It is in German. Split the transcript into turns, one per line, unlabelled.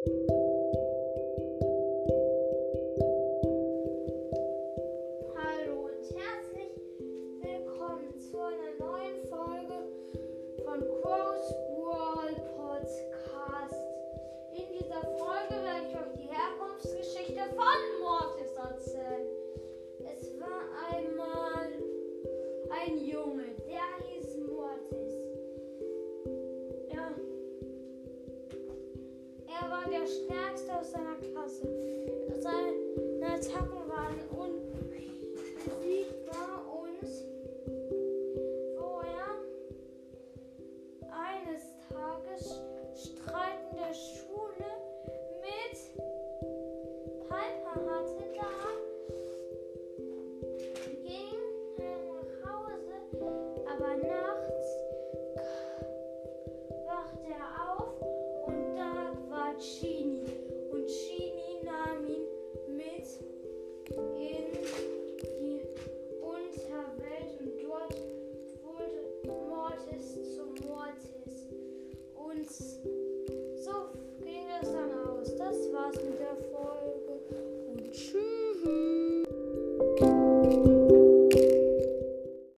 Hallo und herzlich willkommen zu einer neuen Folge von Crow's World Podcast. In dieser Folge werde ich euch die Herkunftsgeschichte von Mortis erzählen. Es war einmal ein Junge, der hieß Mortis. Er war der stärkste aus seiner Klasse. Seine Attacken waren unbesiegbar und wo er eines Tages Streit in der Schule mit Piper hatte, da ging nach Hause, aber nachts Chini. Und Chini nahm ihn mit in die Unterwelt und dort wurde Mortis zu Mortis. Und so ging es dann aus. Das war's mit der Folge.